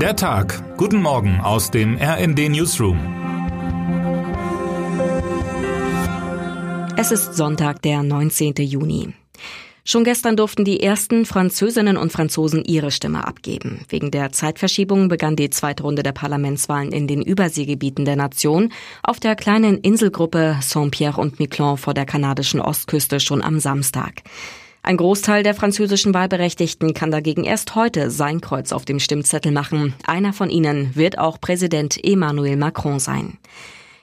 Der Tag. Guten Morgen aus dem RND Newsroom. Es ist Sonntag, der 19. Juni. Schon gestern durften die ersten Französinnen und Franzosen ihre Stimme abgeben. Wegen der Zeitverschiebung begann die zweite Runde der Parlamentswahlen in den Überseegebieten der Nation auf der kleinen Inselgruppe Saint-Pierre und Miquelon vor der kanadischen Ostküste schon am Samstag. Ein Großteil der französischen Wahlberechtigten kann dagegen erst heute sein Kreuz auf dem Stimmzettel machen. Einer von ihnen wird auch Präsident Emmanuel Macron sein.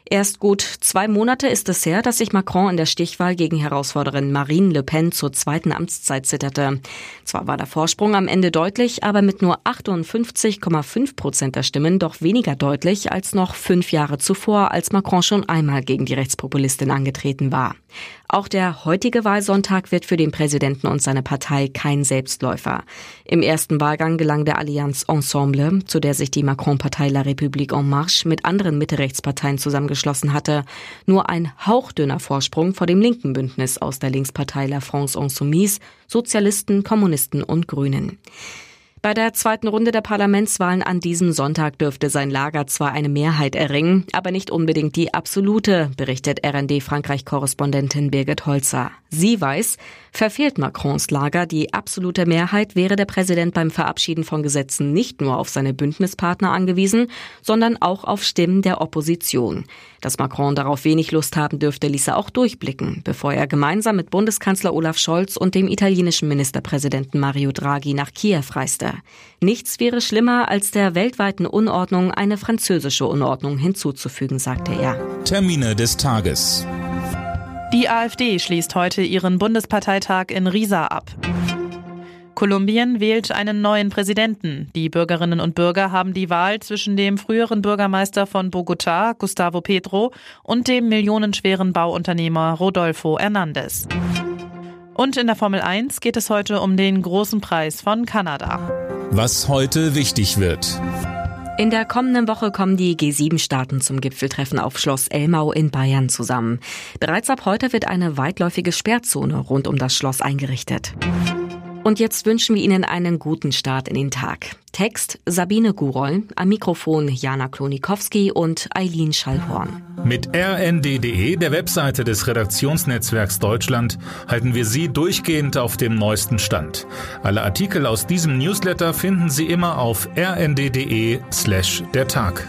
Erst gut zwei Monate ist es her, dass sich Macron in der Stichwahl gegen Herausforderin Marine Le Pen zur zweiten Amtszeit zitterte. Zwar war der Vorsprung am Ende deutlich, aber mit nur 58,5 Prozent der Stimmen doch weniger deutlich als noch fünf Jahre zuvor, als Macron schon einmal gegen die Rechtspopulistin angetreten war. Auch der heutige Wahlsonntag wird für den Präsidenten und seine Partei kein Selbstläufer. Im ersten Wahlgang gelang der Allianz Ensemble, zu der sich die Macron-Partei La République en Marche mit anderen Mitte-Rechtsparteien zusammengeschlossen hatte, nur ein hauchdünner Vorsprung vor dem linken Bündnis aus der Linkspartei La France Insoumise, Sozialisten, Kommunisten und Grünen. Bei der zweiten Runde der Parlamentswahlen an diesem Sonntag dürfte sein Lager zwar eine Mehrheit erringen, aber nicht unbedingt die absolute, berichtet RND Frankreich-Korrespondentin Birgit Holzer. Sie weiß, verfehlt Macrons Lager die absolute Mehrheit, wäre der Präsident beim Verabschieden von Gesetzen nicht nur auf seine Bündnispartner angewiesen, sondern auch auf Stimmen der Opposition. Dass Macron darauf wenig Lust haben dürfte, ließ er auch durchblicken, bevor er gemeinsam mit Bundeskanzler Olaf Scholz und dem italienischen Ministerpräsidenten Mario Draghi nach Kiew reiste. Nichts wäre schlimmer, als der weltweiten Unordnung eine französische Unordnung hinzuzufügen, sagte er. Termine des Tages. Die AfD schließt heute ihren Bundesparteitag in Riesa ab. Kolumbien wählt einen neuen Präsidenten. Die Bürgerinnen und Bürger haben die Wahl zwischen dem früheren Bürgermeister von Bogotá, Gustavo Petro, und dem millionenschweren Bauunternehmer Rodolfo Hernández. Und in der Formel 1 geht es heute um den großen Preis von Kanada. Was heute wichtig wird. In der kommenden Woche kommen die G7-Staaten zum Gipfeltreffen auf Schloss Elmau in Bayern zusammen. Bereits ab heute wird eine weitläufige Sperrzone rund um das Schloss eingerichtet. Und jetzt wünschen wir Ihnen einen guten Start in den Tag. Text Sabine Gurol, am Mikrofon Jana Klonikowski und Eileen Schallhorn. Mit rnd.de, der Webseite des Redaktionsnetzwerks Deutschland, halten wir Sie durchgehend auf dem neuesten Stand. Alle Artikel aus diesem Newsletter finden Sie immer auf rnd.de slash der Tag.